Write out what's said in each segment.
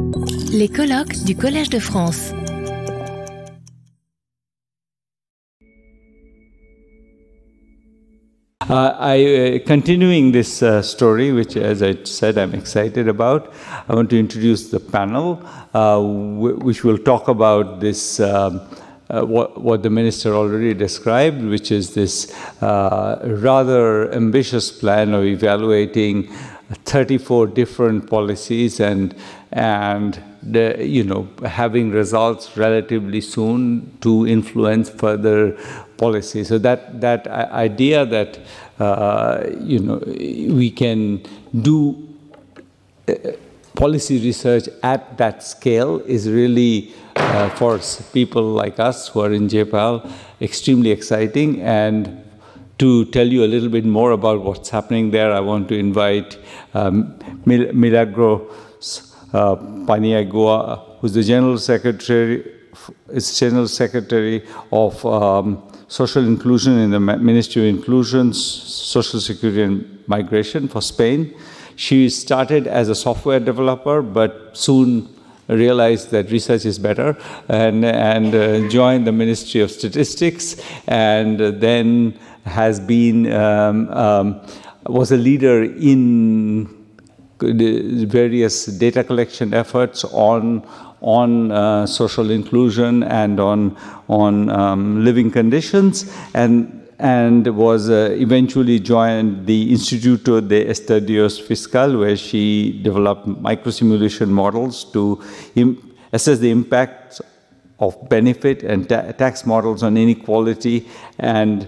Les colloques du Collège de France. Uh, I, uh, continuing this uh, story, which, as I said, I'm excited about, I want to introduce the panel, uh, which will talk about this. Um, uh, what, what the minister already described, which is this uh, rather ambitious plan of evaluating 34 different policies and and the, you know having results relatively soon to influence further policy. So that that idea that uh, you know we can do uh, policy research at that scale is really uh, for people like us who are in JPAL extremely exciting and to tell you a little bit more about what's happening there, I want to invite um, Mil- Milagros uh, Paniagua, who's the General Secretary, is General Secretary of um, Social Inclusion in the Ministry of Inclusion, Social Security and Migration for Spain. She started as a software developer, but soon realized that research is better and, and uh, joined the Ministry of Statistics and then has been um, um, was a leader in various data collection efforts on on uh, social inclusion and on on um, living conditions and and was uh, eventually joined the Instituto de Estudios Fiscal, where she developed microsimulation models to assess the impact of benefit and ta- tax models on inequality and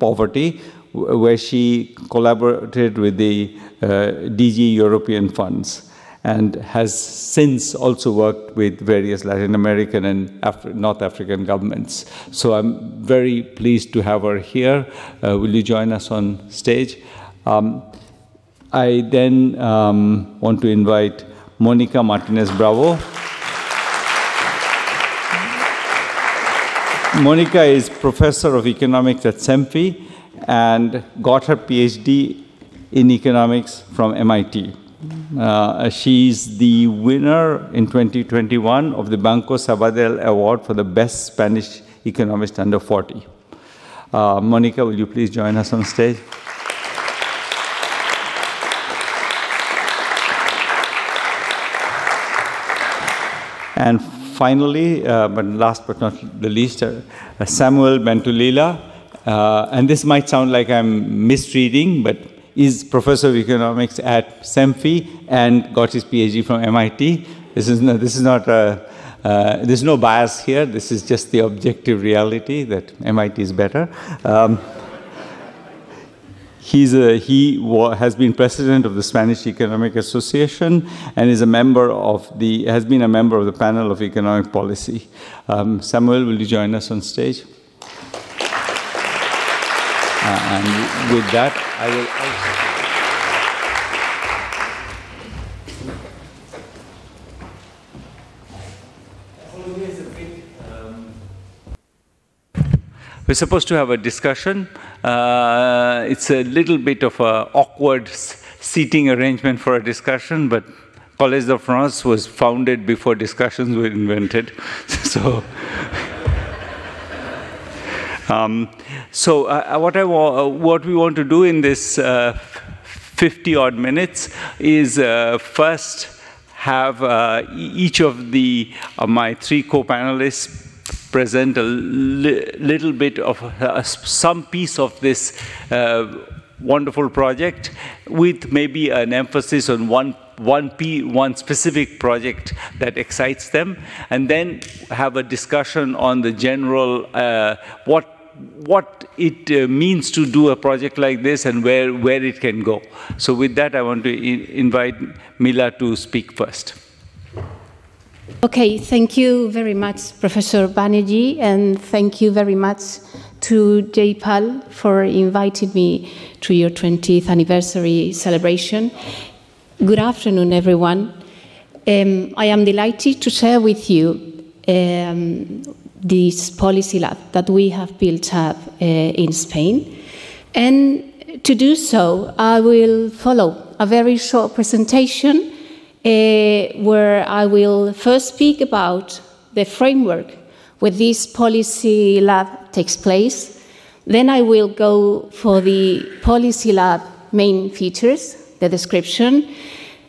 poverty, where she collaborated with the uh, DG European funds and has since also worked with various Latin American and Af- North African governments. So I'm very pleased to have her here. Uh, will you join us on stage? Um, I then um, want to invite Monica Martinez Bravo. Monica is professor of economics at CEMFI and got her PhD in economics from MIT. Uh, she's the winner in 2021 of the Banco Sabadell Award for the best Spanish economist under 40. Uh, Monica, will you please join us on stage? And finally, uh, but last but not the least, uh, Samuel Bentolila. Uh, and this might sound like I'm misreading, but is professor of economics at CEMFI and got his PhD from MIT. This is no, this is not a, uh, there's no bias here. This is just the objective reality that MIT is better. Um, He's a, he has been president of the Spanish Economic Association and is a member of the has been a member of the panel of economic policy. Um, Samuel, will you join us on stage? Uh, and with that, I will also. We're supposed to have a discussion. Uh, it's a little bit of an awkward seating arrangement for a discussion, but Collège de France was founded before discussions were invented. so, um, so uh, what, I wa- what we want to do in this uh, 50 odd minutes is uh, first have uh, each of the my three co-panelists present a li- little bit of uh, some piece of this uh, wonderful project with maybe an emphasis on one one P, one specific project that excites them, and then have a discussion on the general uh, what what it uh, means to do a project like this and where where it can go. So with that, I want to invite Mila to speak first. Okay, thank you very much, Professor Banerjee, and thank you very much to JPAL for inviting me to your 20th anniversary celebration. Good afternoon, everyone. Um, I am delighted to share with you um, this policy lab that we have built up uh, in Spain. And to do so, I will follow a very short presentation where I will first speak about the framework where this policy lab takes place. Then I will go for the policy lab main features, the description.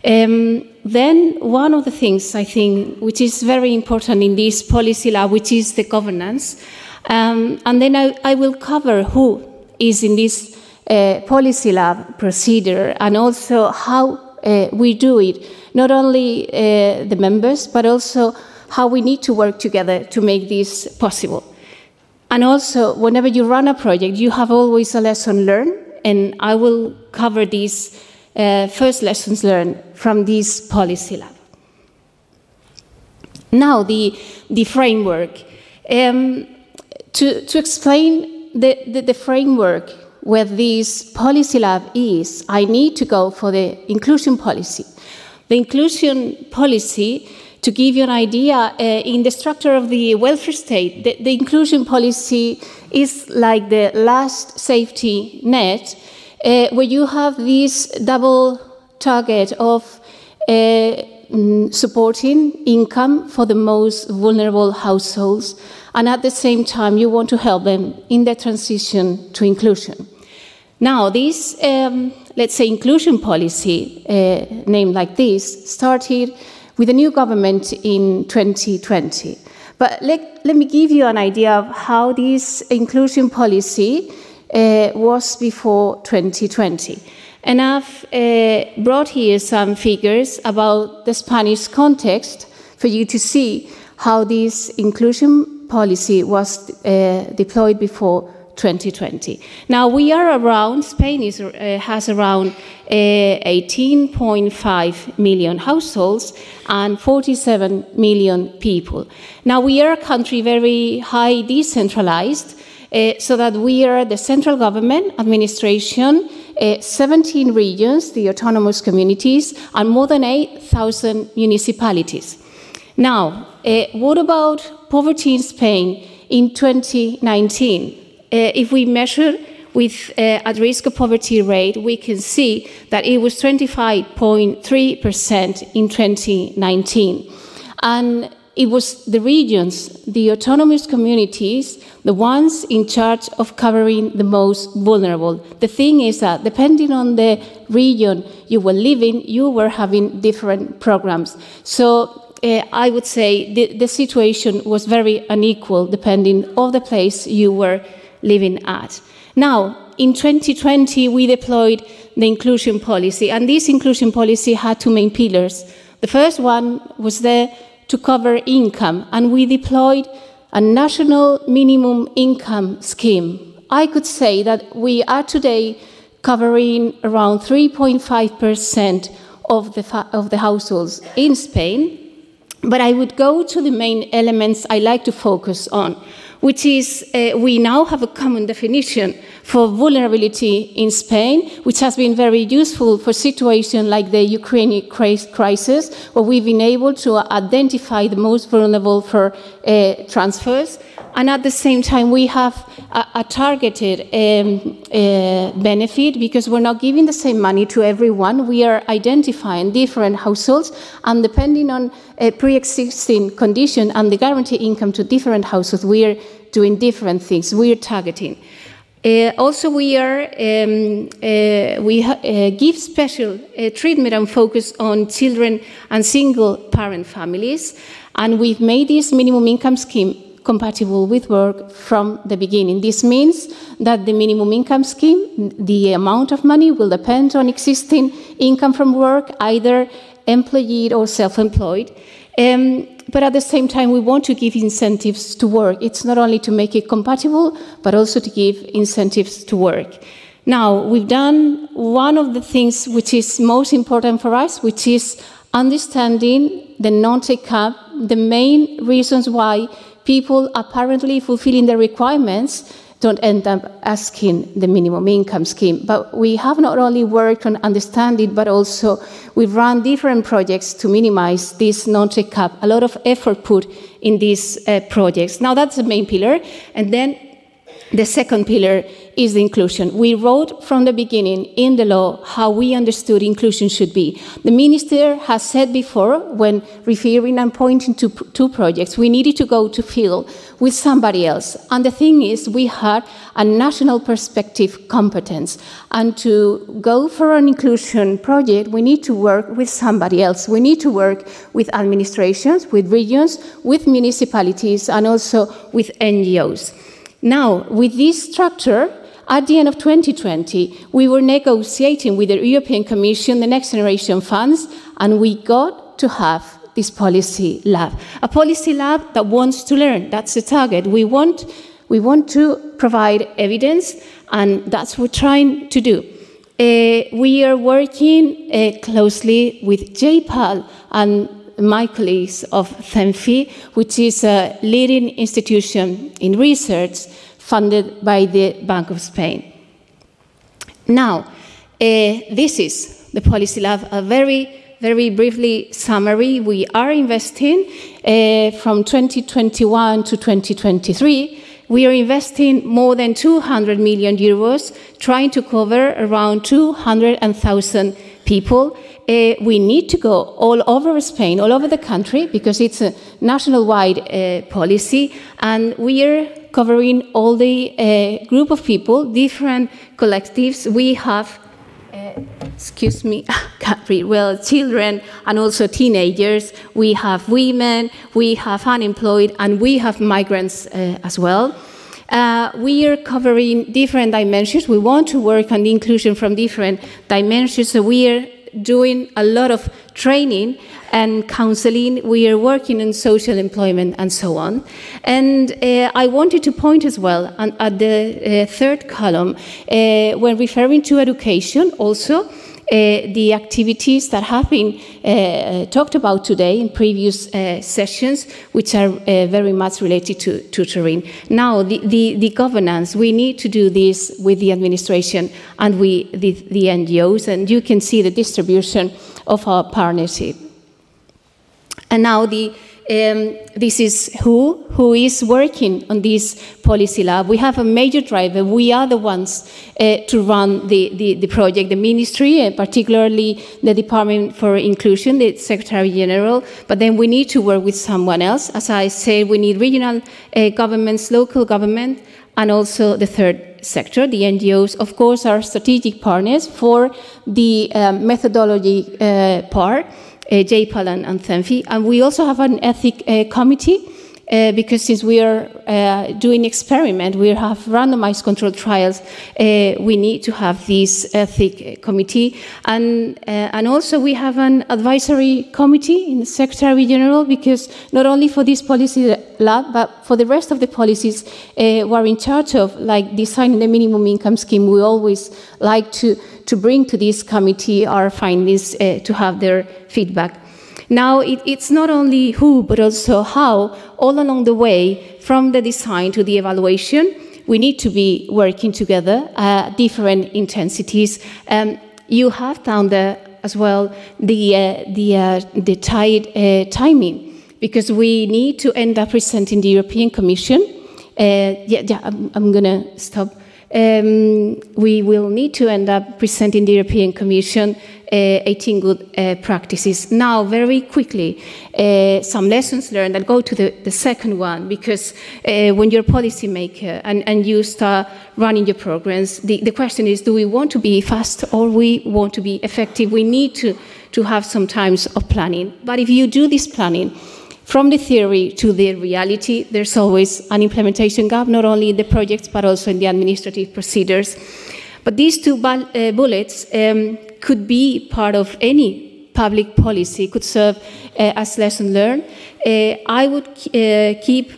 Um, then one of the things I think which is very important in this policy lab, which is the governance, um, and then I, I, will cover who is in this uh, policy lab procedure and also how uh, we do it, not only uh, the members, but also how we need to work together to make this possible. And also, whenever you run a project, you have always a lesson learned, and I will cover these uh, first lessons learned from this policy lab. Now, the, the framework. Um, to, to explain the, the, the framework where this policy lab is, I need to go for the inclusion policy. The inclusion policy, to give you an idea, uh, in the structure of the welfare state, the, the, inclusion policy is like the last safety net, uh, where you have this double target of uh, mm, supporting income for the most vulnerable households, and at the same time, you want to help them in their transition to inclusion. Now, this, um, let's say, inclusion policy, uh, named like this, started with the new government in 2020. But let, let me give you an idea of how this inclusion policy uh, was before 2020. And I've uh, brought here some figures about the Spanish context for you to see how this inclusion policy was uh, deployed before 2020. Now we are around, Spain is, uh, has around uh, 18.5 million households and 47 million people. Now we are a country very high decentralized, uh, so that we are the central government, administration, uh, 17 regions, the autonomous communities, and more than 8,000 municipalities. Now, uh, what about poverty in Spain in 2019? Uh, if we measure with uh, at risk of poverty rate, we can see that it was 25.3% in 2019. And it was the regions, the autonomous communities, the ones in charge of covering the most vulnerable. The thing is that depending on the region you were living, you were having different programs. So uh, I would say the, the situation was very unequal depending on the place you were living at. Now, in 2020, we deployed the inclusion policy, and this inclusion policy had two main pillars. The first one was there to cover income, and we deployed a national minimum income scheme. I could say that we are today covering around 3.5% of the, of the households in Spain, but I would go to the main elements I like to focus on which is uh, we now have a common definition for vulnerability in Spain, which has been very useful for situations like the Ukrainian crisis, where we've been able to identify the most vulnerable for uh, transfers. And at the same time, we have a, a targeted um, uh, benefit because we're not giving the same money to everyone. We are identifying different households, and depending on a pre-existing condition and the guarantee income to different households, we are doing different things. We are targeting. Uh, also, we are um, uh, we uh, give special uh, treatment and focus on children and single parent families, and we've made this minimum income scheme compatible with work from the beginning. This means that the minimum income scheme, the amount of money will depend on existing income from work, either employed or self-employed. Um, but at the same time, we want to give incentives to work. It's not only to make it compatible, but also to give incentives to work. Now, we've done one of the things which is most important for us, which is understanding the non take up, the main reasons why people apparently fulfilling the requirements don't end up asking the minimum income scheme. But we have not only worked on understanding, but also we've run different projects to minimize this non-take up. A lot of effort put in these uh, projects. Now that's the main pillar. And then The second pillar is the inclusion. We wrote from the beginning in the law how we understood inclusion should be. The minister has said before, when referring and pointing to two projects, we needed to go to field with somebody else. And the thing is, we had a national perspective competence. And to go for an inclusion project, we need to work with somebody else. We need to work with administrations, with regions, with municipalities, and also with NGOs. Now, with this structure, at the end of 2020, we were negotiating with the European Commission the Next Generation funds, and we got to have this policy lab. A policy lab that wants to learn. That's the target. We want, we want to provide evidence, and that's what we're trying to do. Uh, we are working uh, closely with JPAL and my colleagues of CEMFI, which is a leading institution in research funded by the Bank of Spain. Now, uh, this is the Policy Lab, a very very briefly summary, we are investing uh, from 2021 to 2023. We are investing more than 200 million euros, trying to cover around 200,000 people. Uh, we need to go all over Spain, all over the country, because it's a national-wide uh, policy, and we are covering all the uh, group of people, different collectives. We have, excuse me, can't read well, children and also teenagers. We have women, we have unemployed, and we have migrants as well. Uh, we are covering different dimensions. We want to work on inclusion from different dimensions. So we are doing a lot of training and counseling. We are working on social employment and so on. And uh, I wanted to point as well at the uh, third column uh, when referring to education also. Uh, the activities that have been uh, talked about today in previous uh, sessions, which are uh, very much related to tutoring. Now, the, the, the, governance, we need to do this with the administration and we, the, the NGOs, and you can see the distribution of our partnership. And now the um, this is who who is working on this policy lab. We have a major driver. We are the ones uh, to run the, the, the, project, the ministry, and particularly the Department for Inclusion, the Secretary General. But then we need to work with someone else. As I said, we need regional uh, governments, local government, and also the third sector. The NGOs, of course, are strategic partners for the um, methodology uh, part uh, JPAL and, and CEMFI. And we also have an ethic uh, committee uh, because since we are uh, doing experiment, we have randomized controlled trials, uh, we need to have this ethic committee. And, uh, and also we have an advisory committee in the Secretary General because not only for this policy lab, but for the rest of the policies uh, we are in charge of, like designing the minimum income scheme, we always like to, to bring to this committee our findings uh, to have their feedback. Now, it, it's not only who, but also how, all along the way, from the design to the evaluation, we need to be working together, uh, different intensities. Um, you have found there as well the, uh, the, uh, the tight uh, timing, because we need to end up presenting the European Commission. Uh, yeah, yeah, I'm, I'm going to stop um, we will need to end up presenting the European Commission uh, 18 good uh, practices. Now, very quickly, uh, some lessons learned. I'll go to the, the second one because uh, when you're a policymaker and, and you start running your programs, the, the question is do we want to be fast or we want to be effective? We need to, to have some times of planning. But if you do this planning, from the theory to the reality, there's always an implementation gap, not only in the projects, but also in the administrative procedures. But these two uh, bullets um, could be part of any public policy, could serve uh, as lesson learned. Uh, I would uh, keep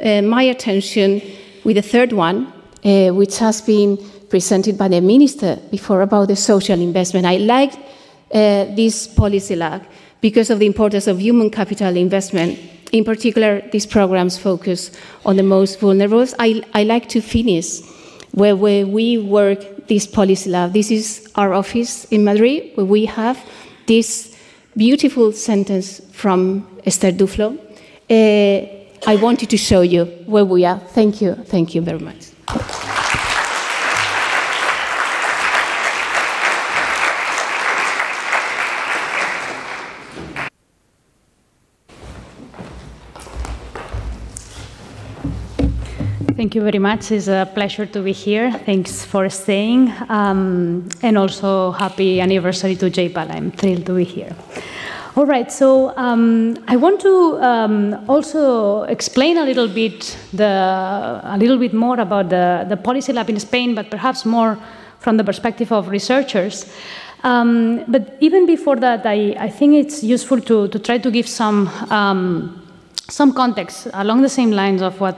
uh, my attention with the third one, uh, which has been presented by the minister before about the social investment. I like this policy lab because of the importance of human capital investment. In particular, these programs focus on the most vulnerable. I, I like to finish where, where we work this policy lab. This is our office in Madrid, where we have this beautiful sentence from Esther Duflo. Uh, I wanted to show you where we are. Thank you. Thank you very much. Thank you very much. It's a pleasure to be here. Thanks for staying. Um, and also, happy anniversary to JPAL. I'm thrilled to be here. All right, so um, I want to um, also explain a little bit the a little bit more about the, the policy lab in Spain, but perhaps more from the perspective of researchers. Um, but even before that, I, I, think it's useful to, to try to give some um, some context along the same lines of what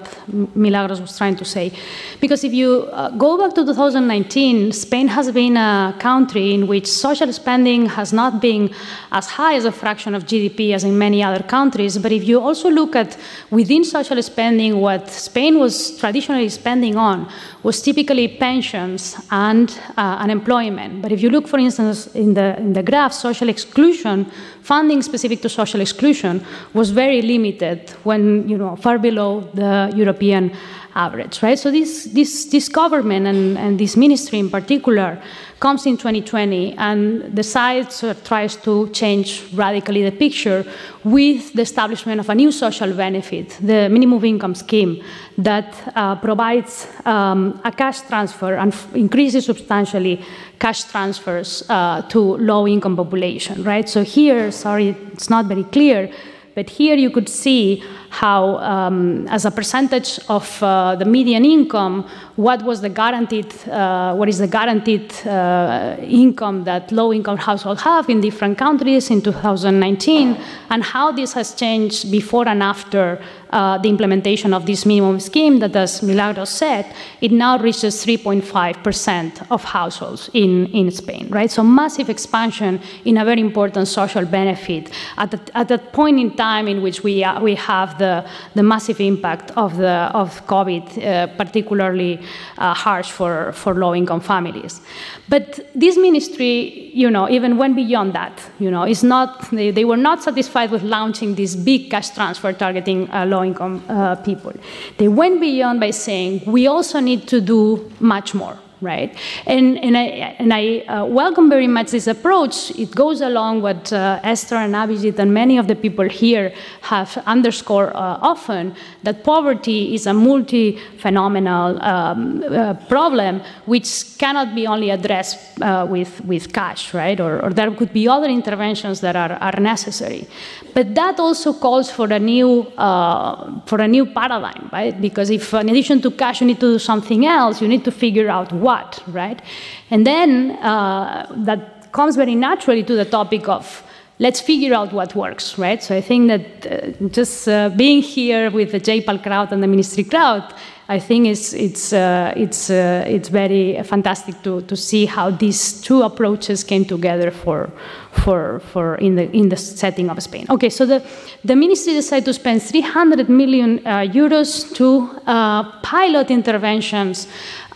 Milagros was trying to say. Because if you uh, go back to 2019, Spain has been a country in which social spending has not been as high as a fraction of GDP as in many other countries. But if you also look at within social spending, what Spain was traditionally spending on was typically pensions and uh, unemployment. But if you look, for instance, in the, in the graph, social exclusion, funding specific to social exclusion was very limited when, you know, far below the European average, right? So this, this, this government and, and this ministry in particular comes in 2020 and decides or tries to change radically the picture with the establishment of a new social benefit, the minimum income scheme, that uh, provides um, a cash transfer and increases substantially cash transfers uh, to low-income population, right? So here, sorry, it's not very clear, but here you could see how, um, as a percentage of uh, the median income, what was the guaranteed, uh, what is the guaranteed uh, income that low-income households have in different countries in 2019, and how this has changed before and after uh, the implementation of this minimum scheme that, as Milagros said, it now reaches 3.5% of households in, in Spain, right? So massive expansion in a very important social benefit at, the, at that point in time in which we, we have the, the massive impact of, the, of COVID, uh, particularly uh, harsh for, for low-income families. But this ministry, you know, even went beyond that. You know, it's not, they, they were not satisfied with launching this big cash transfer targeting uh, low-income people. They went beyond by saying, we also need to do much more right? And, and I, and I uh, welcome very much this approach. It goes along what uh, Esther and Abhijit and many of the people here have underscored uh, often, that poverty is a multi-phenomenal um, uh, problem which cannot be only addressed uh, with, with cash, right? Or, or, there could be other interventions that are, are necessary. But that also calls for a new, uh, for a new paradigm, right? Because if in addition to cash you need to do something else, you need to figure out what what, right? And then uh, that comes very naturally to the topic of let's figure out what works, right? So I think that uh, just uh, being here with the JPAL crowd and the ministry crowd, I think it's, it's, uh, it's, uh, it's very fantastic to, to see how these two approaches came together for, for, for in, the, in the setting of Spain. Okay, so the, the ministry decided to spend 300 million uh, euros to pilot interventions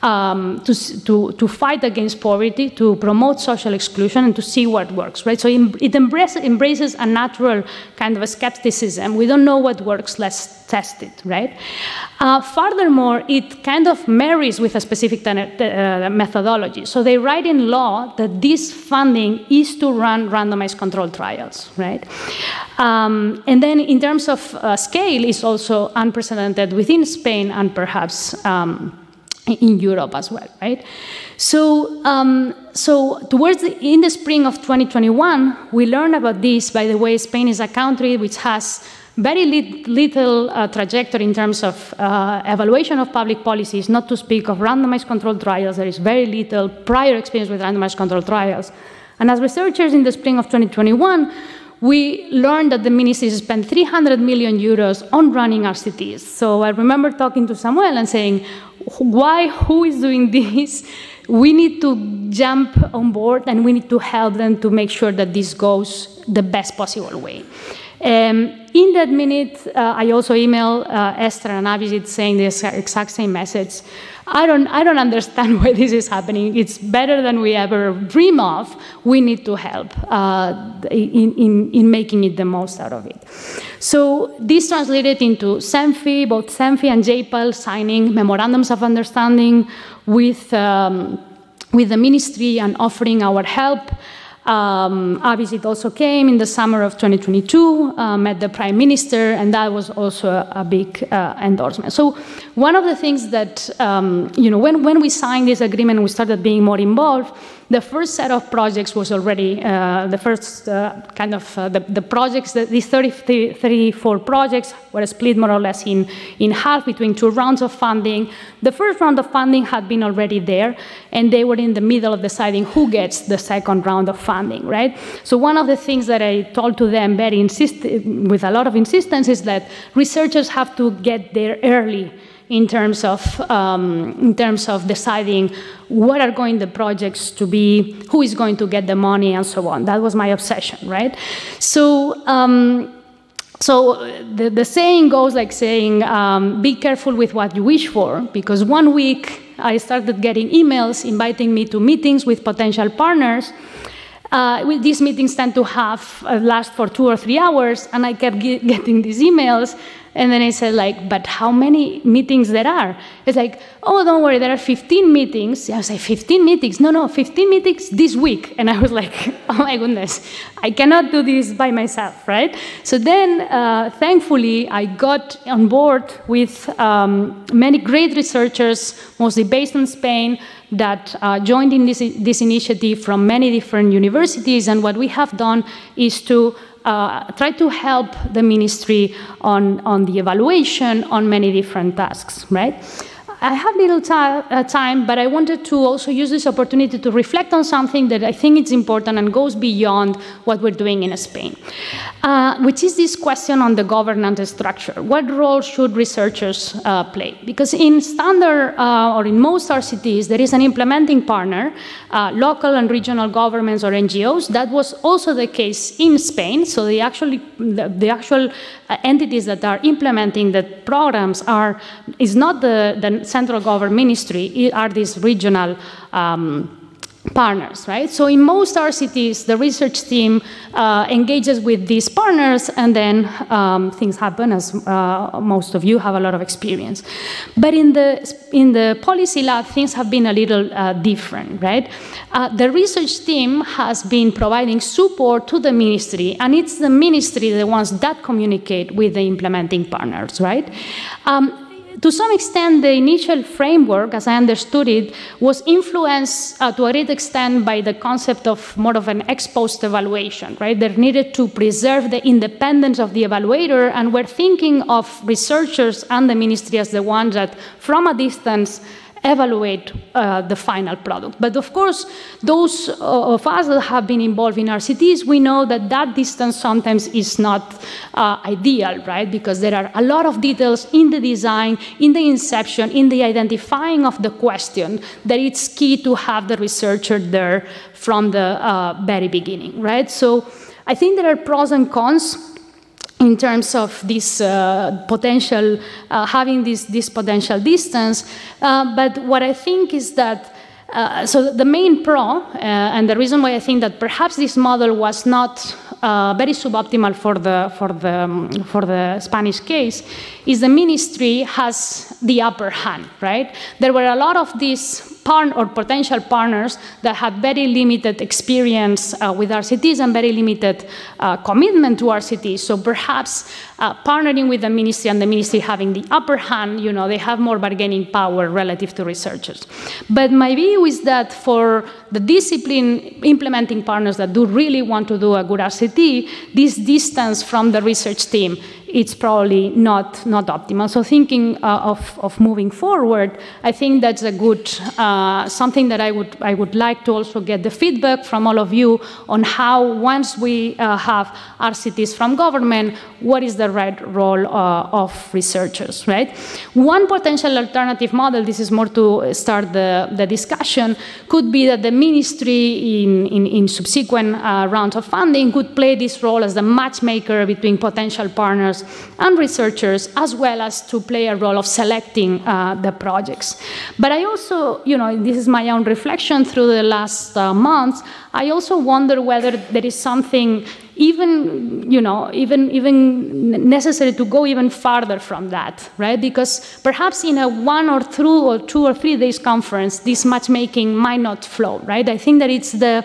um, to, to, to fight against poverty, to promote social exclusion, and to see what works, right? So it embraces, embraces a natural kind of a skepticism. We don't know what works, let's test it, right? Uh, furthermore, it kind of marries with a specific uh, methodology. So they write in law that this funding is to run randomized controlled trials, right? Um, and then in terms of uh, scale, is also unprecedented within Spain and perhaps um, in Europe as well, right? So, um, so towards the, in the spring of 2021, we learned about this. By the way, Spain is a country which has very little uh, trajectory in terms of uh, evaluation of public policies, not to speak of randomized controlled trials. There is very little prior experience with randomized controlled trials. And as researchers in the spring of 2021, we learned that the ministry spent 300 million euros on running RCTs. So I remember talking to Samuel and saying, why, who is doing this? We need to jump on board and we need to help them to make sure that this goes the best possible way. Um, in that minute, uh, I also emailed uh, Esther and Abhijit saying the exact same message. I don't, I don't understand why this is happening. It's better than we ever dream of. We need to help uh, in, in, in making it the most out of it. So this translated into CEMFI, both CEMFI and JPAL signing memorandums of understanding with, um, with the ministry and offering our help Um, a visit also came in the summer of 2022, uh, met the prime minister, and that was also a, a big uh, endorsement. So one of the things that, um, you know, when, when we signed this agreement, we started being more involved, the first set of projects was already, uh, the first uh, kind of, uh, the, the projects, that these 30, 34 projects were split more or less in, in half between two rounds of funding. The first round of funding had been already there, and they were in the middle of deciding who gets the second round of funding, right? So one of the things that I told to them very insist with a lot of insistence is that researchers have to get there early in terms of um, in terms of deciding what are going the projects to be, who is going to get the money, and so on. That was my obsession, right? So. Um, so the, the saying goes like saying, um, be careful with what you wish for, because one week I started getting emails inviting me to meetings with potential partners. Uh, these meetings tend to have uh, last for two or three hours, and I kept getting these emails and then I said, like, but how many meetings there are? It's like, oh, don't worry, there are 15 meetings. I was like, 15 meetings? No, no, 15 meetings this week. And I was like, oh my goodness, I cannot do this by myself, right? So then, uh, thankfully, I got on board with um, many great researchers, mostly based in Spain, that uh, joined in this, this initiative from many different universities. And what we have done is to uh, try to help the ministry on, on the evaluation on many different tasks, right? I have little uh, time, but I wanted to also use this opportunity to reflect on something that I think is important and goes beyond what we're doing in Spain, uh, which is this question on the governance structure. What role should researchers uh, play? Because in standard uh, or in most RCTs, there is an implementing partner, uh, local and regional governments or NGOs. That was also the case in Spain. So the actually the, the actual uh, entities that are implementing the programs are is not the, the central government ministry are these regional um, partners, right? So in most RCTs, the research team uh, engages with these partners, and then um, things happen, as uh, most of you have a lot of experience. But in the in the policy lab, things have been a little uh, different, right? Uh, the research team has been providing support to the ministry, and it's the ministry the ones that communicate with the implementing partners, right? Um, to some extent, the initial framework, as I understood it, was influenced uh, to a great extent by the concept of more of an ex post evaluation, right? They needed to preserve the independence of the evaluator, and we're thinking of researchers and the ministry as the ones that, from a distance, evaluate uh, the final product. But of course, those uh, of us that have been involved in RCTs, we know that that distance sometimes is not uh, ideal, right? Because there are a lot of details in the design, in the inception, in the identifying of the question that it's key to have the researcher there from the uh, very beginning, right? So I think there are pros and cons in terms of this uh, potential, uh, having this, this potential distance. Uh, but what I think is that, uh, so the main pro, uh, and the reason why I think that perhaps this model was not uh, very suboptimal for the, for, the, um, for the Spanish case, is the ministry has the upper hand, right? There were a lot of these or potential partners that had very limited experience uh, with RCTs and very limited uh, commitment to RCTs. So perhaps uh, partnering with the ministry and the ministry having the upper hand, you know, they have more bargaining power relative to researchers. But my view is that for the discipline implementing partners that do really want to do a good RCT, this distance from the research team it's probably not, not optimal. So thinking uh, of, of moving forward, I think that's a good, uh, something that I would, I would like to also get the feedback from all of you on how once we uh, have RCTs from government, what is the right role uh, of researchers, right? One potential alternative model, this is more to start the, the discussion, could be that the ministry in, in, in subsequent uh, rounds of funding could play this role as the matchmaker between potential partners and researchers, as well as to play a role of selecting uh, the projects. But I also, you know, this is my own reflection through the last uh, months, I also wonder whether there is something even you know even even necessary to go even farther from that right because perhaps in a one or two or two or three days conference this matchmaking might not flow right i think that it's the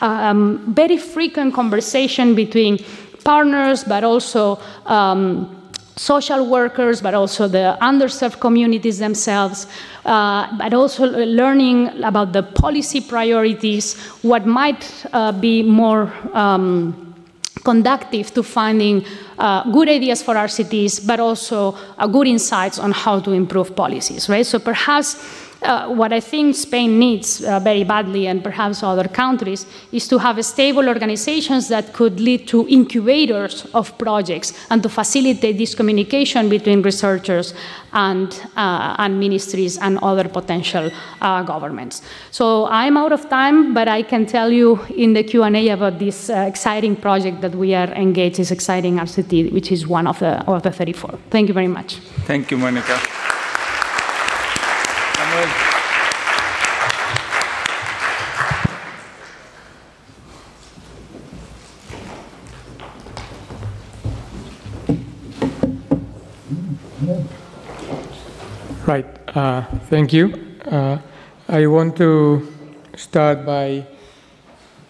um, very frequent conversation between partners, but also um, social workers, but also the underserved communities themselves, uh, but also learning about the policy priorities, what might uh, be more um, conductive to finding uh, good ideas for RCTs, but also uh, good insights on how to improve policies, right? So perhaps uh, what I think Spain needs uh, very badly, and perhaps other countries, is to have stable organizations that could lead to incubators of projects and to facilitate this communication between researchers and, uh, and ministries and other potential uh, governments. So I'm out of time, but I can tell you in the Q&A about this uh, exciting project that we are engaged, this exciting RCT, which is one of the, of the 34. Thank you very much. Thank you, Monica. Uh, thank you. Uh, I want to start by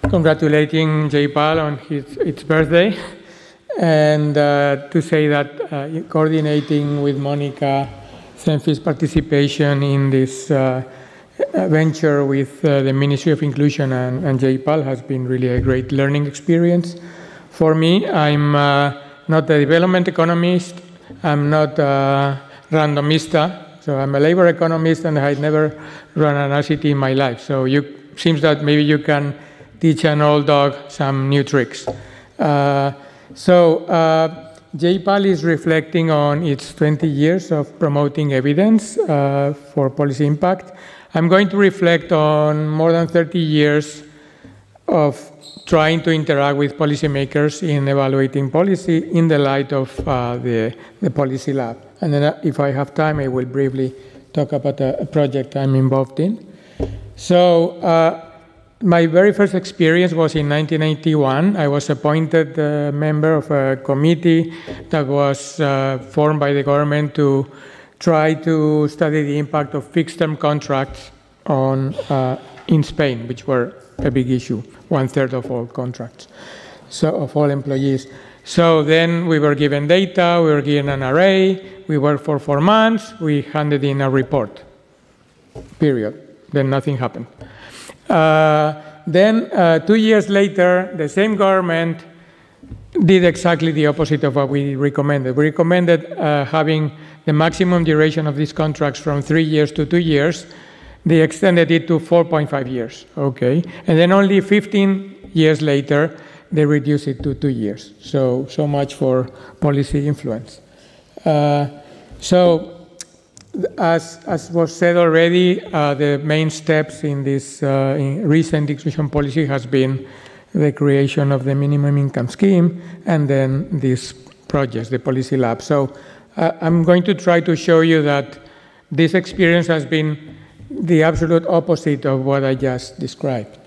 congratulating JPAL on his its birthday, and uh, to say that uh, coordinating with Monica CEMFI's participation in this uh, venture with uh, the Ministry of Inclusion and, and has been really a great learning experience for me. I'm not a development economist. I'm not a randomista. So I'm a labor economist and I had never run an RCT in my life. So it seems that maybe you can teach an old dog some new tricks. Uh, so uh, JPAL is reflecting on its 20 years of promoting evidence uh, for policy impact. I'm going to reflect on more than 30 years of trying to interact with policymakers in evaluating policy in the light of uh, the, the policy lab. And then, uh, if I have time, I will briefly talk about a, a project I'm involved in. So, uh, my very first experience was in 1981. I was appointed a member of a committee that was uh, formed by the government to try to study the impact of fixed term contracts on, uh, in Spain, which were a big issue, one third of all contracts, so of all employees. So then we were given data, we were given an array, we worked for four months, we handed in a report, period. Then nothing happened. Uh, then, uh, two years later, the same government did exactly the opposite of what we recommended. We recommended uh, having the maximum duration of these contracts from three years to two years. They extended it to 4.5 years, okay? And then only 15 years later, they reduced it to two years. So, so much for policy influence. Uh, so, as, as was said already, uh, the main steps in this uh, in recent inclusion policy has been the creation of the minimum income scheme and then these projects, the policy lab. So uh, I'm going to try to show you that this experience has been the absolute opposite of what I just described.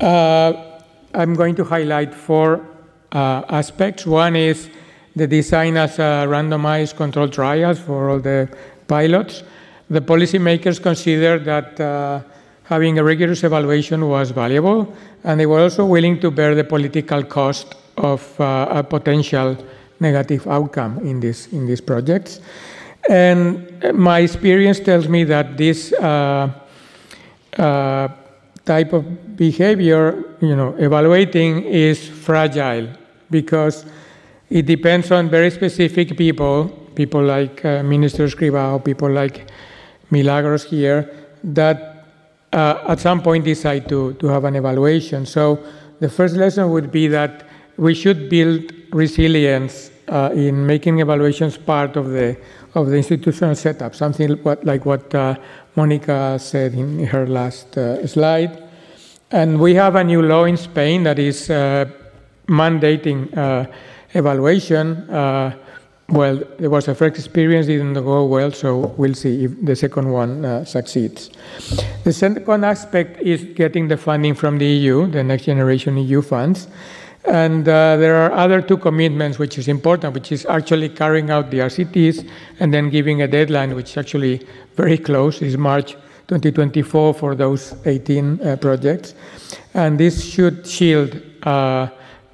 Uh, I'm going to highlight four uh, aspects. One is the design as a randomized controlled trials for all the pilots. The policymakers considered that uh, having a rigorous evaluation was valuable, and they were also willing to bear the political cost of uh, a potential negative outcome in, this, in these projects. And my experience tells me that this uh, uh type of behavior, you know, evaluating is fragile because it depends on very specific people, people like uh, Minister Escrivá, people like Milagros here, that uh, at some point decide to, to have an evaluation. So the first lesson would be that we should build resilience uh, in making evaluations part of the of the institutional setup, something what, like what uh, Monica said in her last uh, slide. And we have a new law in Spain that is uh, mandating uh, evaluation. Uh, well, there was a first experience, didn't go well, so we'll see if the second one succeeds. The second aspect is getting the funding from the EU, the Next Generation EU funds. And uh, there are other two commitments which is important, which is actually carrying out the RCTs and then giving a deadline, which is actually very close, is March 2024 for those 18 uh, projects. And this should shield uh,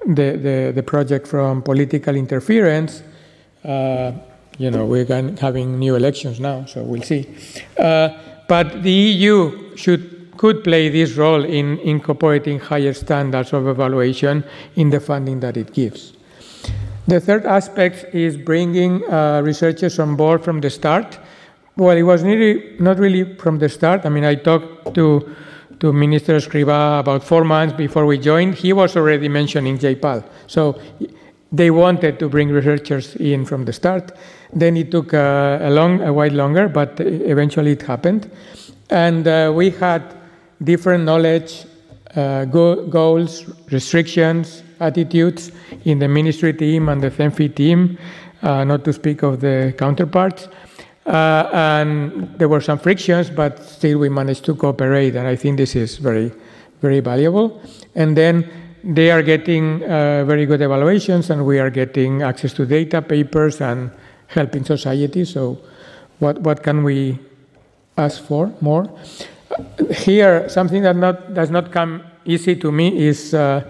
the, the, the, project from political interference. Uh, you know, we're having new elections now, so we'll see. Uh, but the EU should could play this role in incorporating higher standards of evaluation in the funding that it gives. The third aspect is bringing uh, researchers on board from the start. Well, it was really, not really from the start. I mean, I talked to, to Minister Escrivá about four months before we joined. He was already mentioning JPAL. So they wanted to bring researchers in from the start. Then it took uh, a, long, a while longer, but eventually it happened. And uh, we had different knowledge, uh, go goals, restrictions, attitudes in the ministry team and the CEMFI team, uh, not to speak of the counterparts. Uh, and there were some frictions, but still we managed to cooperate, and I think this is very, very valuable. And then they are getting uh, very good evaluations, and we are getting access to data, papers, and helping society. So, what what can we ask for more? Here, something that not does not come easy to me is, uh,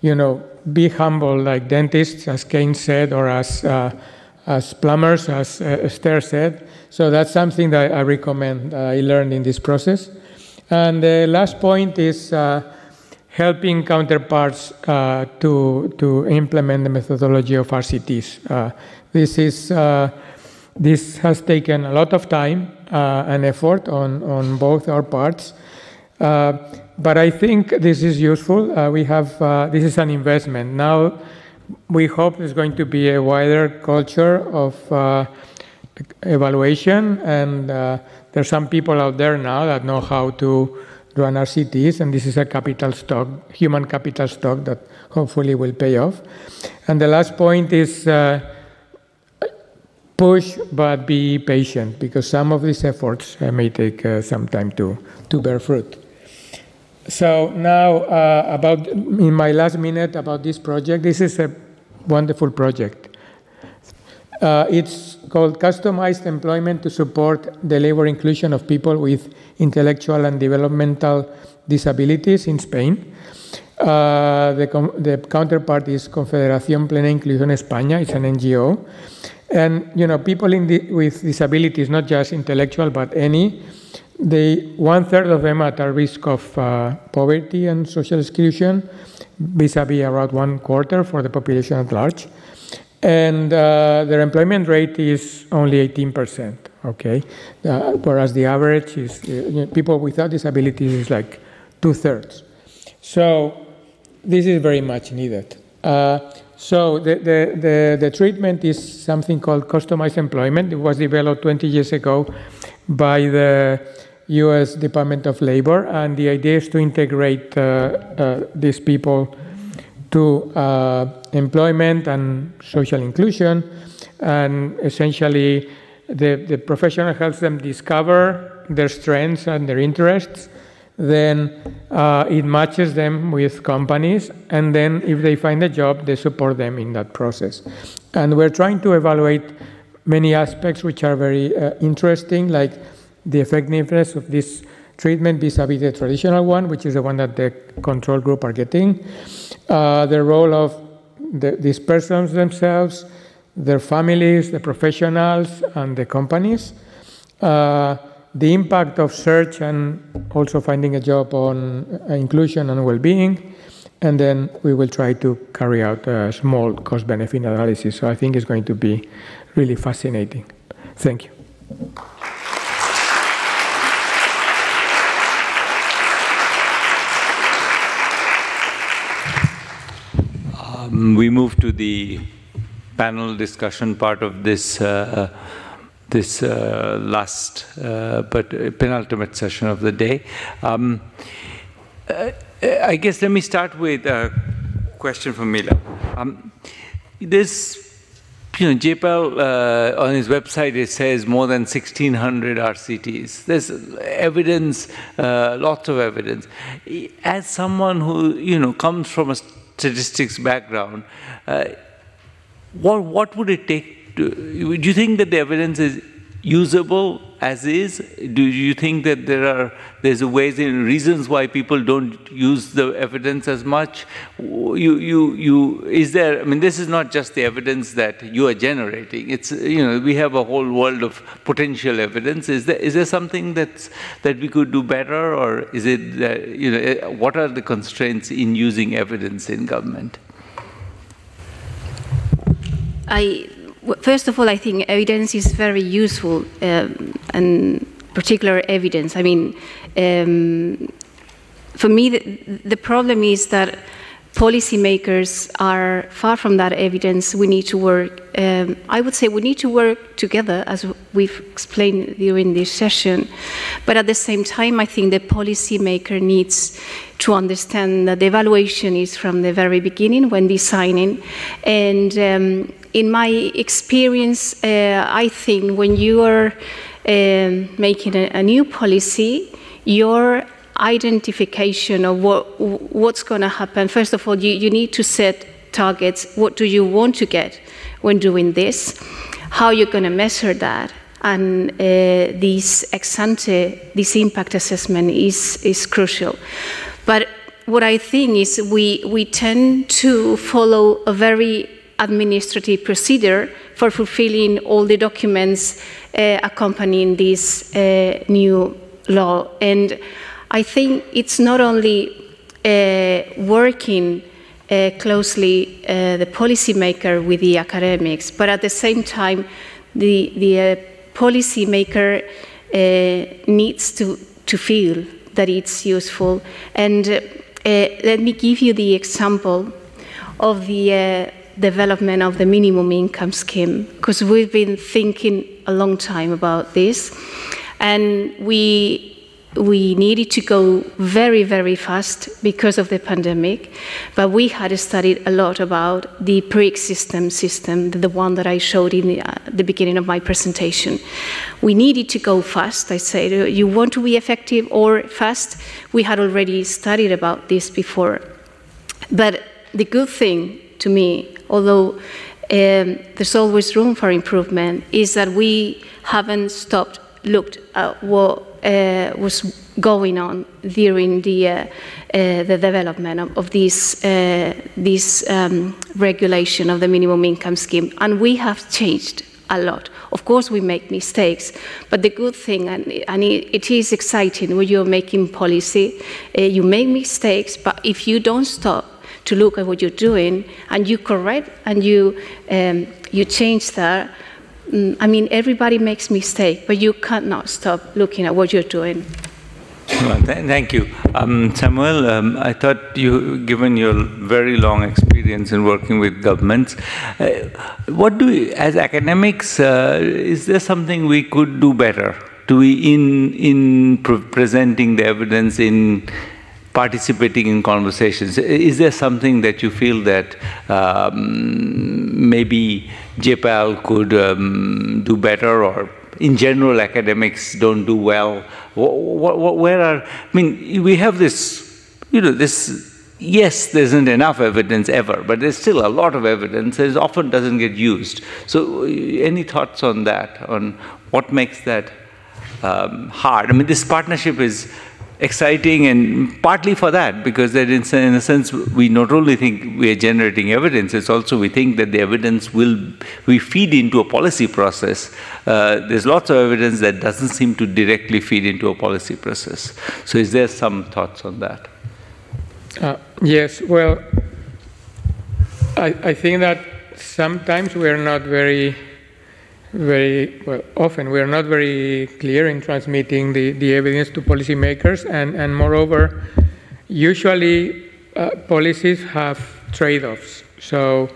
you know, be humble like dentists, as Keynes said, or as, uh, as plumbers, as uh, Esther said. So that's something that I recommend, uh, I learned in this process. And the last point is uh, helping counterparts uh, to, to implement the methodology of RCTs. This, is, this has taken a lot of time and effort on, on both our parts. But I think this is useful. Uh, we have uh, this is an investment. Now we hope there's going to be a wider culture of uh, evaluation, and uh, there's some people out there now that know how to run RCTs, and this is a capital stock, human capital stock that hopefully will pay off. And the last point is uh, push but be patient because some of these efforts uh, may take some time to, to bear fruit. So now uh, about in my last minute about this project. This is a wonderful project. Uh, it's called Customized Employment to Support the Labor Inclusion of People with Intellectual and Developmental Disabilities in Spain. Uh, the, the, counterpart is Confederación Plena Inclusión España. It's an NGO, and you know people the, with disabilities, not just intellectual but any, they, one third of them are at a risk of uh, poverty and social exclusion, vis-a-vis around one quarter for the population at large. And uh, their employment rate is only 18%, okay? Uh, whereas the average is, uh, you know, people without disabilities is like two thirds. So this is very much needed. Uh, so the, the, the, the, treatment is something called customized employment. It was developed 20 years ago by the US Department of Labor, and the idea is to integrate uh, uh, these people to uh, employment and social inclusion, and essentially the, the professional helps them discover their strengths and their interests. Then uh, it matches them with companies, and then if they find a job, they support them in that process. And we're trying to evaluate many aspects which are very uh, interesting, like the effectiveness of this treatment vis-a-vis the traditional one, which is the one that the control group are getting, uh, the role of the, these persons themselves, their families, the professionals, and the companies, uh, the impact of search and also finding a job on uh, inclusion and well-being, and then we will try to carry out a small cost-benefit analysis. So I think it's going to be really fascinating. Thank you. Um, we move to the panel discussion part of this uh, this uh, last uh, but penultimate session of the day. Um, uh, I guess let me start with a question from Mila. Um, this you know, JPAL uh, on his website it says more than 1,600 RCTs. There's evidence, uh, lots of evidence. As someone who you know comes from a statistics background, uh, what, what would it take do you think that the evidence is usable as is? Do you think that there are there's ways and reasons why people don't use the evidence as much? You you you is there? I mean, this is not just the evidence that you are generating. It's you know we have a whole world of potential evidence. Is there is there something that's that we could do better, or is it that, you know eh, what are the constraints in using evidence in government? I first of all, I think evidence is very useful, um, and particular evidence. I mean, um, for me, the, the, problem is that policymakers are far from that evidence. We need to work. Um, I would say we need to work together, as we've explained during this session. But at the same time, I think the policymaker needs to understand that the evaluation is from the very beginning when designing, and um, in my experience, uh, I think when you are uh, making a, a, new policy, your identification of what, what's going to happen, first of all, you, you need to set targets. What do you want to get when doing this? How you're going to measure that? And uh, this ex ante, this impact assessment is, is crucial. But what I think is we, we tend to follow a very administrative procedure for fulfilling all the documents uh, accompanying this uh, new law. And I think it's not only uh, working uh, closely uh, the policymaker with the academics, but at the same time, the, the uh, policymaker needs to, to feel that it's useful. And let me give you the example of the development of the minimum income scheme because we've been thinking a long time about this and we we needed to go very very fast because of the pandemic but we had studied a lot about the pre-existing system the one that i showed in the, uh, the beginning of my presentation. We needed to go fast. I said you want to be effective or fast? We had already studied about this before. But the good thing to me, although um, there's always room for improvement, is that we haven't stopped looked at what uh, was going on during the, uh, uh, the development of, of this, uh, this um, regulation of the minimum income scheme. And we have changed a lot. Of course, we make mistakes, but the good thing, and, and it, it is exciting when you're making policy, uh, you make mistakes, but if you don't stop to look at what you're doing and you correct and you, um, you change that. Mm, I mean, everybody makes mistake, but you cannot stop looking at what you're doing. Well, th thank you. Um, Samuel, um, I thought you, given your very long experience in working with governments, uh, what do we, as academics, uh, is there something we could do better? Do we, in, in pre presenting the evidence, in participating in conversations. Is there something that you feel that um, maybe JPAL could um, do better or in general academics don't do well? Where are, I mean, we have this, you know, this yes, there isn't enough evidence ever, but there's still a lot of evidence that often doesn't get used. So, any thoughts on that, on what makes that um, hard? I mean, this partnership is exciting and partly for that because that in, in, a sense we not only think we are generating evidence it's also we think that the evidence will we feed into a policy process. Uh, there's lots of evidence that doesn't seem to directly feed into a policy process. So is there some thoughts on that? Uh, yes well I, I think that sometimes we're not very very well, often we are not very clear in transmitting the, the evidence to policymakers, and, and moreover, usually uh, policies have trade offs. So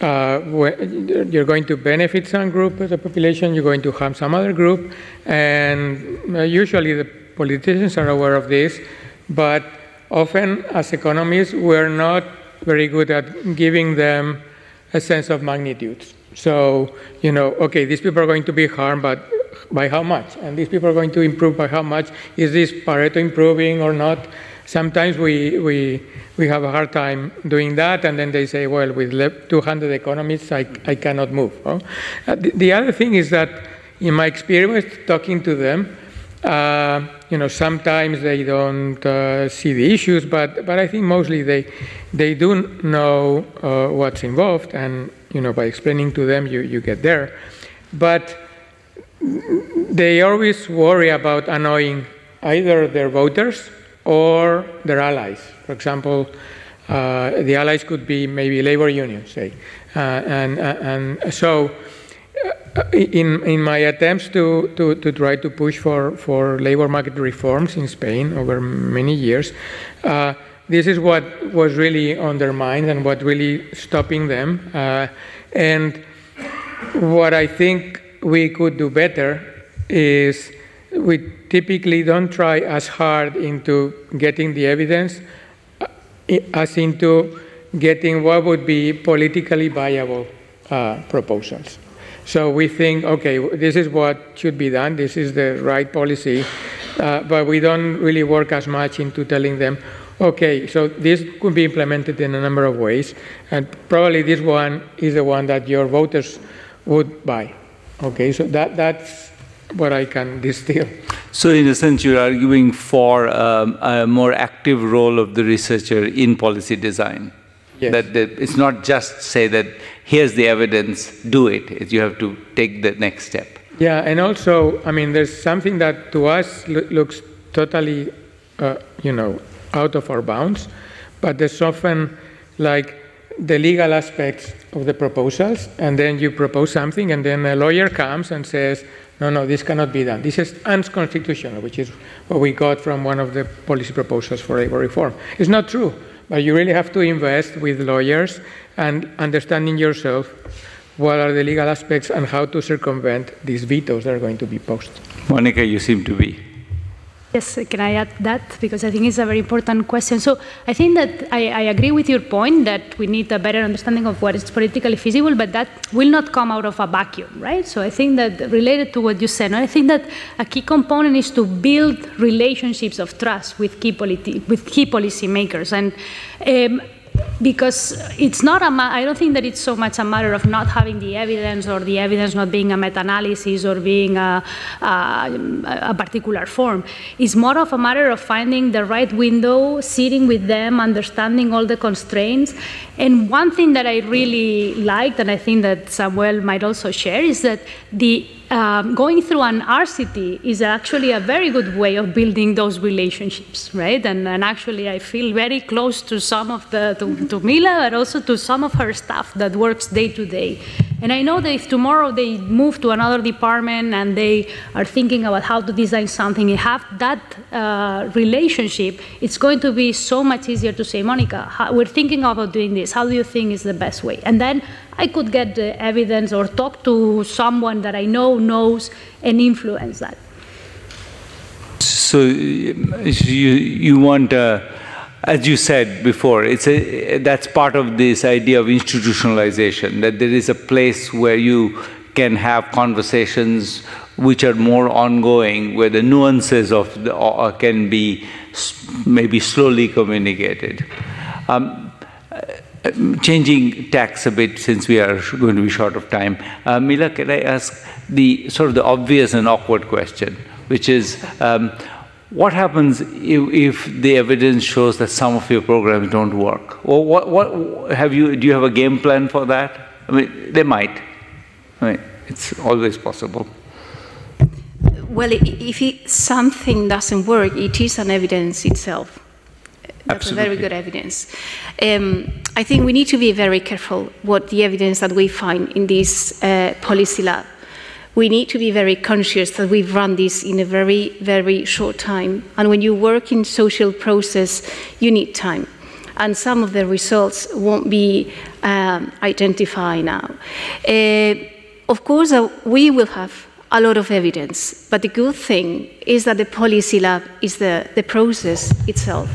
uh, you're going to benefit some group of the population, you're going to harm some other group, and uh, usually the politicians are aware of this, but often as economists, we're not very good at giving them a sense of magnitudes. So, you know, okay, these people are going to be harmed, but by how much? And these people are going to improve by how much? Is this Pareto improving or not? Sometimes we, we, we have a hard time doing that, and then they say, well, with 200 economists, I, I cannot move. Oh? The, the, other thing is that in my experience talking to them, uh, you know, sometimes they don't uh, see the issues, but, but I think mostly they, they do know uh, what's involved, and you know, by explaining to them, you, you get there. But they always worry about annoying either their voters or their allies. For example, uh, the allies could be maybe labor unions, say. Uh, and, uh, and so, uh, in, in my attempts to, to, to try to push for, for labor market reforms in Spain over many years, uh, this is what was really on their mind and what really stopping them. Uh, and what I think we could do better is we typically don't try as hard into getting the evidence uh, as into getting what would be politically viable uh, proposals. So we think, okay, this is what should be done, this is the right policy, uh, but we don't really work as much into telling them, okay, so this could be implemented in a number of ways, and probably this one is the one that your voters would buy. Okay, so that, that's what I can distill. So, in a sense, you're arguing for um, a more active role of the researcher in policy design. Yes. That, that it's not just say that here's the evidence, do it. You have to take the next step. Yeah, and also, I mean, there's something that to us lo- looks totally, uh, you know, out of our bounds, but there's often like the legal aspects of the proposals, and then you propose something, and then a lawyer comes and says, no, no, this cannot be done. This is unconstitutional, which is what we got from one of the policy proposals for labor reform. It's not true, but you really have to invest with lawyers and understanding yourself what are the legal aspects and how to circumvent these vetoes that are going to be posed. Monica, you seem to be. Yes, can I add that? Because I think it's a very important question. So I think that I, I, agree with your point that we need a better understanding of what is politically feasible, but that will not come out of a vacuum, right? So I think that related to what you said, I think that a key component is to build relationships of trust with key, politi- with key policy makers. And um, because it's not a ma- I don't think that it's so much a matter of not having the evidence or the evidence not being a meta-analysis or being a, a, a, particular form. It's more of a matter of finding the right window, sitting with them, understanding all the constraints. And one thing that I really liked, and I think that Samuel might also share, is that the um, going through an RCT is actually a very good way of building those relationships, right? And, and actually, I feel very close to some of the, to, to Mila, but also to some of her staff that works day to day. And I know that if tomorrow they move to another department and they are thinking about how to design something and have that uh, relationship, it's going to be so much easier to say, Monica, how, we're thinking about doing this. How do you think is the best way? And then I could get the evidence or talk to someone that I know knows and influence that. So you, you want, uh, as you said before, it's a, that's part of this idea of institutionalization, that there is a place where you can have conversations which are more ongoing, where the nuances of the, uh, can be maybe slowly communicated. Um, changing tacks a bit since we are going to be short of time. Uh, Mila, can I ask the sort of the obvious and awkward question, which is um, what happens if, if, the evidence shows that some of your programs don't work? Well, what, what have you? Do you have a game plan for that? I mean, they might. I mean, it's always possible. Well, if it, something doesn't work, it is an evidence itself. That's Absolutely. very good evidence. Um, I think we need to be very careful what the evidence that we find in this uh, policy lab. We need to be very conscious that we've run this in a very, very short time. And when you work in social process, you need time. And some of the results won't be um, identified now. Uh, of course, uh, we will have a lot of evidence. But the good thing is that the policy lab is the, the process itself,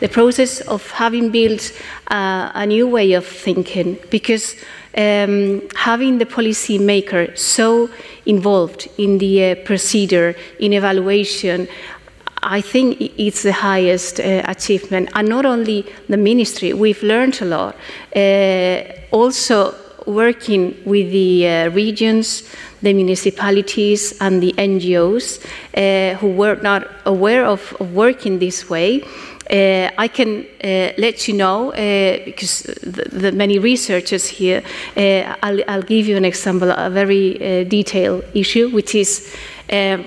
the process of having built uh, a new way of thinking, because um, having the policy maker so involved in the uh, procedure, in evaluation, I think it's the highest uh, achievement. And not only the ministry, we've learned a lot. Uh, also, working with the uh, regions, the municipalities, and the NGOs uh, who were not aware of, of working this way. Uh, I can uh, let you know, uh, because the, the, many researchers here, uh, I'll, I'll, give you an example, a very uh, detailed issue, which is um,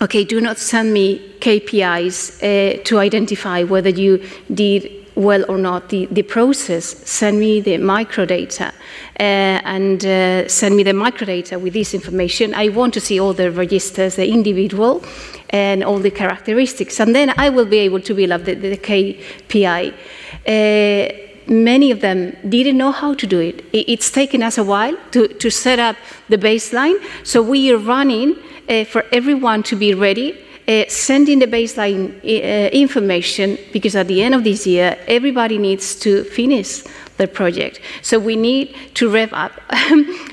okay, do not send me KPIs uh, to identify whether you did well or not the, the process. Send me the microdata uh, and uh, send me the microdata with this information. I want to see all the registers, the individual, and all the characteristics. And then I will be able to build up the, the KPI. Uh, many of them didn't know how to do it. It's taken us a while to, to set up the baseline. So we are running uh, for everyone to be ready uh, sending the baseline uh, information because at the end of this year, everybody needs to finish the project. So we need to rev up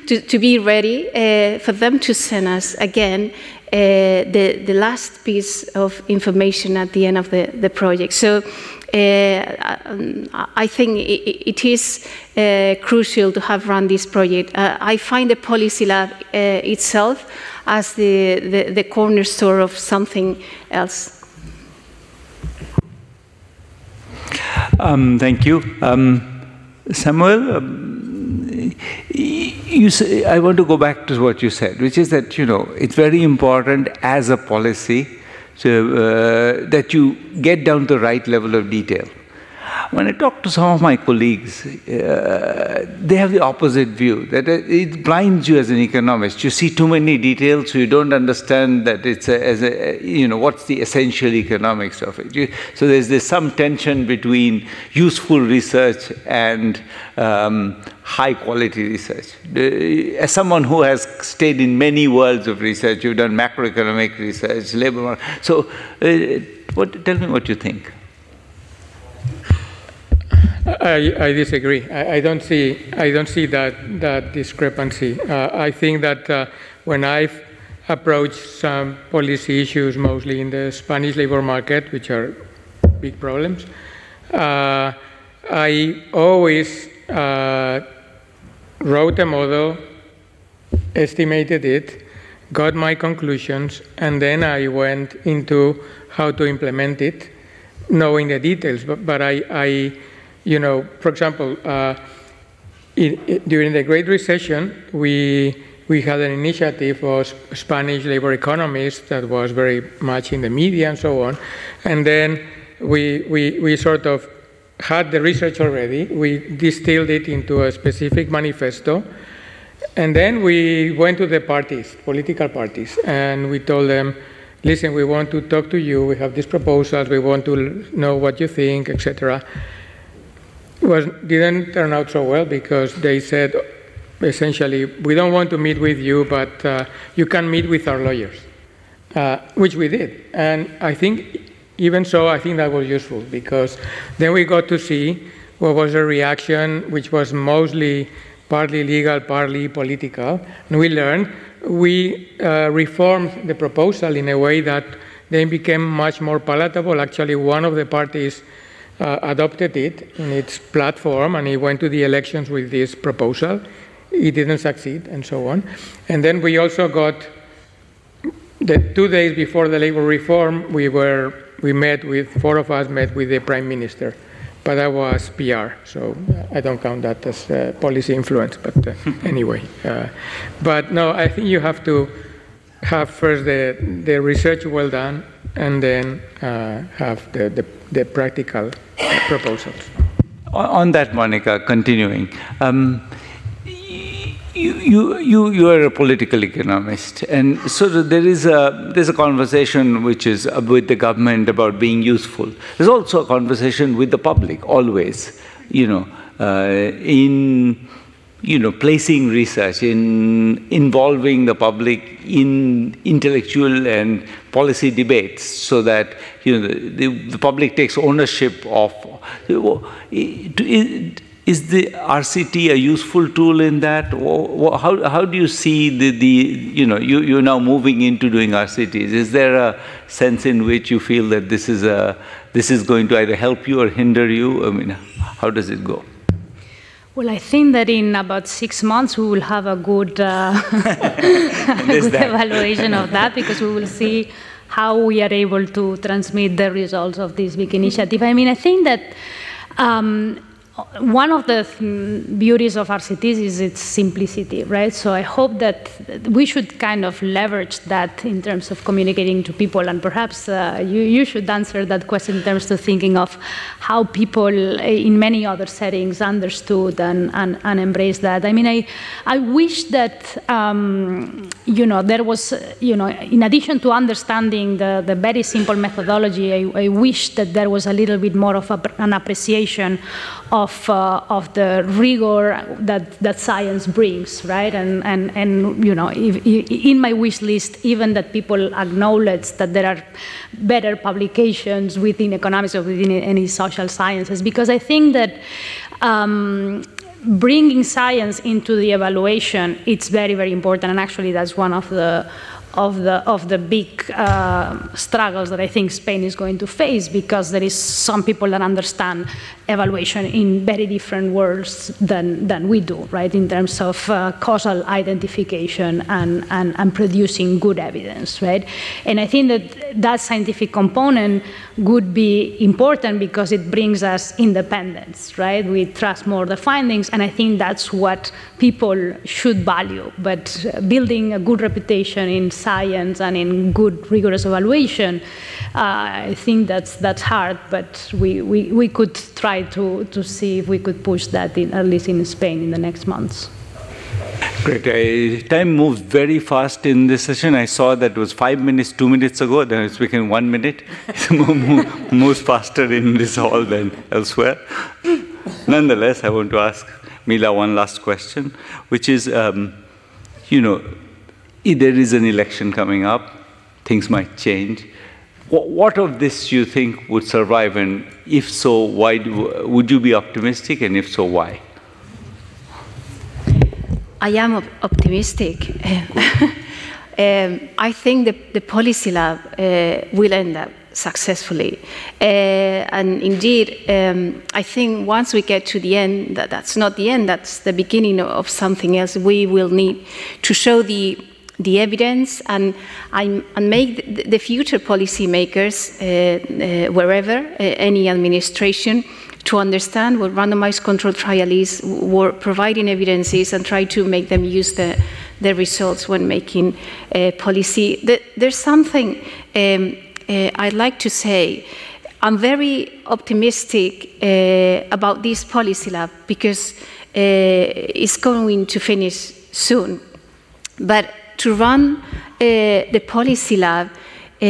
to, to, be ready uh, for them to send us again uh, the, the last piece of information at the end of the, the project. So uh, I think it, it is uh, crucial to have run this project. I find the policy lab itself as the, the, the cornerstone of something else. Um, thank you. Um, Samuel, um, you say, I want to go back to what you said, which is that, you know, it's very important as a policy uh, that you get down to the right level of detail. When I talk to some of my colleagues, uh, they have the opposite view that it blinds you as an economist. You see too many details, so you don't understand that it's a, as a, you know what's the essential economics of it. You, so there's some tension between useful research and um, high quality research. As someone who has stayed in many worlds of research, you've done macroeconomic research, labor market. So, uh, what, tell me what you think. I, I disagree. I, I, don't see I don't see that that discrepancy. Uh, I think that uh, when I've approached some policy issues, mostly in the Spanish labor market, which are big problems, uh, I always uh, wrote a model, estimated it, got my conclusions, and then I went into how to implement it, knowing the details. But, but I, I you know, for example, uh, in, in, during the Great Recession, we we had an initiative of Spanish labor economists that was very much in the media and so on, and then we we we sort of had the research already. We distilled it into a specific manifesto, and then we went to the parties, political parties, and we told them. Listen, we want to talk to you. We have these proposals. We want to know what you think, etc was didn't turn out so well because they said essentially we don't want to meet with you, but uh, you can meet with our lawyers, uh, which we did, and I think even so, I think that was useful because then we got to see what was the reaction, which was mostly partly legal, partly political, and we learned we uh, reformed the proposal in a way that then became much more palatable. Actually, one of the parties uh, adopted it in its platform and it went to the elections with this proposal. It didn't succeed, and so on. And then we also got the two days before the labor reform, we were we met with four of us met with the prime minister, but that was PR, so I don't count that as uh, policy influence. But uh, anyway, uh, but no, I think you have to have first the the research well done, and then uh, have the, the, the practical proposals. On that, Monica, continuing. Um, you, you, you, you are a political economist, and so there is a, there's a conversation which is with the government about being useful. There's also a conversation with the public, always, you know, uh, in you know, placing research, in involving the public in intellectual and policy debates so that, you know, the, the public takes ownership of. Is the RCT a useful tool in that? How, how do you see the, the you know, you, you're now moving into doing RCTs. Is there a sense in which you feel that this is, a, this is going to either help you or hinder you? I mean, how does it go? Well, I think that in about six months we will have a good, uh, a good evaluation of that because we will see how we are able to transmit the results of this big initiative. I mean, I think that um, one of the beauties of RCTs is its simplicity, right? So I hope that we should kind of leverage that in terms of communicating to people, and perhaps uh, you, you should answer that question in terms of thinking of how people in many other settings understood and, and, and embraced that. I mean, I, I wish that, um, you know, there was, you know, in addition to understanding the, the very simple methodology, I, I wish that there was a little bit more of a, an appreciation of, uh, of the rigor that, that science brings, right? And, and, and you know, if, in my wish list, even that people acknowledge that there are better publications within economics or within any social sciences, because I think that um, bringing science into the evaluation, it's very, very important. And actually, that's one of the of the of the big uh, struggles that I think Spain is going to face because there is some people that understand evaluation in very different worlds than, than we do, right, in terms of uh, causal identification and, and, and producing good evidence, right? And I think that that scientific component would be important because it brings us independence, right? We trust more the findings, and I think that's what people should value. But building a good reputation in science and in good, rigorous evaluation, uh, I think that's, that's hard, but we, we, we could try to, to see if we could push that, in, at least in Spain, in the next months. Great. Time moves very fast in this session. I saw that was five minutes, two minutes ago, then it's become one minute. It moves faster in this hall than elsewhere. Nonetheless, I want to ask Mila one last question, which is, um, you know, there is an election coming up, things might change. What of this do you think would survive, and if so, why do, would you be optimistic, and if so, why? I am optimistic. um, I think the, the Policy Lab uh, will end up successfully. Uh, and indeed, um, I think once we get to the end, that, that's not the end, that's the beginning of something else. We will need to show the the evidence and, and make the future policymakers, uh, uh, wherever, uh, any administration, to understand what randomized control trial is, what providing evidence is, and try to make them use the, the results when making uh, policy. There's something um, uh, I'd like to say. I'm very optimistic uh, about this policy lab because it's going to finish soon. But to run uh, the policy lab, uh,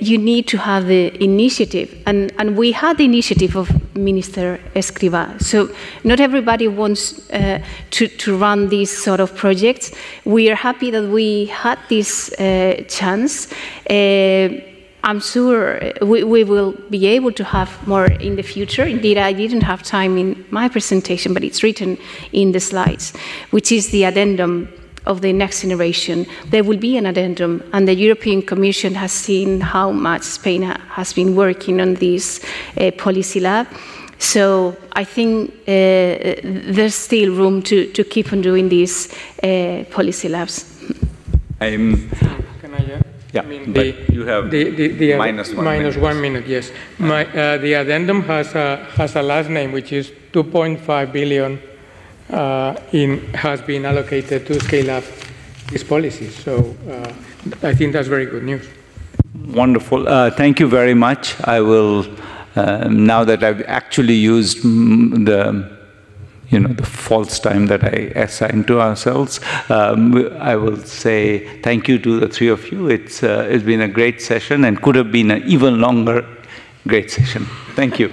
you need to have the initiative. And, and we had the initiative of Minister Escrivá. So not everybody wants uh, to, to run these sort of projects. We are happy that we had this uh, chance. Uh, I'm sure we, we, will be able to have more in the future. Indeed, I didn't have time in my presentation, but it's written in the slides, which is the addendum of the next generation, there will be an addendum, and the European Commission has seen how much Spain has been working on this uh, policy lab. So I think uh, there's still room to, to keep on doing these uh, policy labs. I'm Can I, uh, yeah, I mean, the, you have the, the, the, minus one minus minute. one minute. Yes, My, uh, the addendum has a has a last name which is 2.5 billion uh, in, has been allocated to scale up this policy. So uh, I think that's very good news. Wonderful. Uh, thank you very much. I will, um, now that I've actually used the you know, the false time that I assigned to ourselves. Um, I will say thank you to the three of you. It's, uh, it's been a great session and could have been an even longer great session. Thank you.